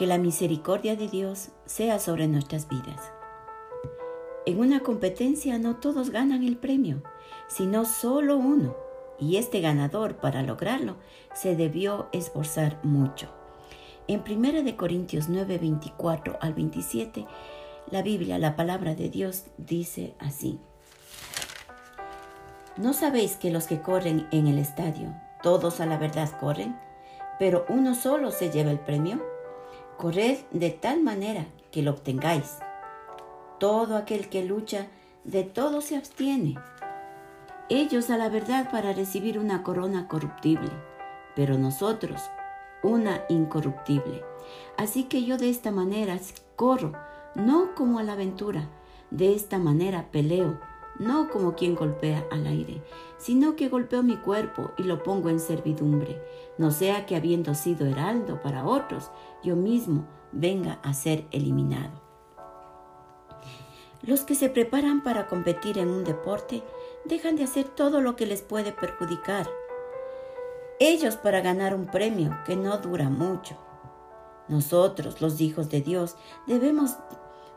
Que la misericordia de Dios sea sobre nuestras vidas. En una competencia no todos ganan el premio, sino solo uno, y este ganador para lograrlo se debió esforzar mucho. En 1 Corintios 9, 24 al 27, la Biblia, la palabra de Dios, dice así. ¿No sabéis que los que corren en el estadio, todos a la verdad corren, pero uno solo se lleva el premio? Corred de tal manera que lo obtengáis. Todo aquel que lucha, de todo se abstiene. Ellos a la verdad para recibir una corona corruptible, pero nosotros una incorruptible. Así que yo de esta manera corro, no como a la aventura, de esta manera peleo no como quien golpea al aire, sino que golpeo mi cuerpo y lo pongo en servidumbre, no sea que habiendo sido heraldo para otros, yo mismo venga a ser eliminado. Los que se preparan para competir en un deporte dejan de hacer todo lo que les puede perjudicar. Ellos para ganar un premio que no dura mucho. Nosotros, los hijos de Dios, debemos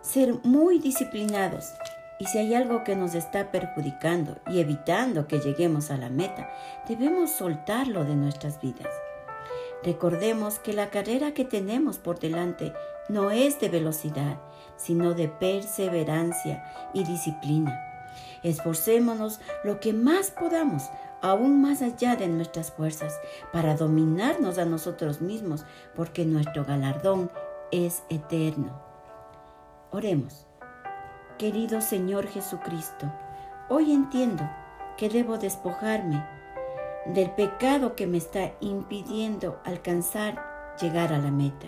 ser muy disciplinados y si hay algo que nos está perjudicando y evitando que lleguemos a la meta, debemos soltarlo de nuestras vidas. Recordemos que la carrera que tenemos por delante no es de velocidad, sino de perseverancia y disciplina. Esforcémonos lo que más podamos, aún más allá de nuestras fuerzas, para dominarnos a nosotros mismos, porque nuestro galardón es eterno. Oremos. Querido Señor Jesucristo, hoy entiendo que debo despojarme del pecado que me está impidiendo alcanzar llegar a la meta.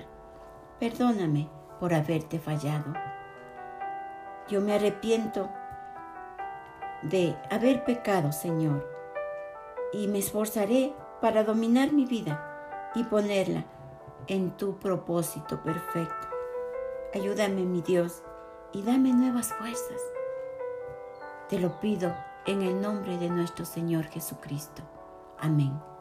Perdóname por haberte fallado. Yo me arrepiento de haber pecado, Señor, y me esforzaré para dominar mi vida y ponerla en tu propósito perfecto. Ayúdame, mi Dios, y dame nuevas fuerzas. Te lo pido en el nombre de nuestro Señor Jesucristo. Amén.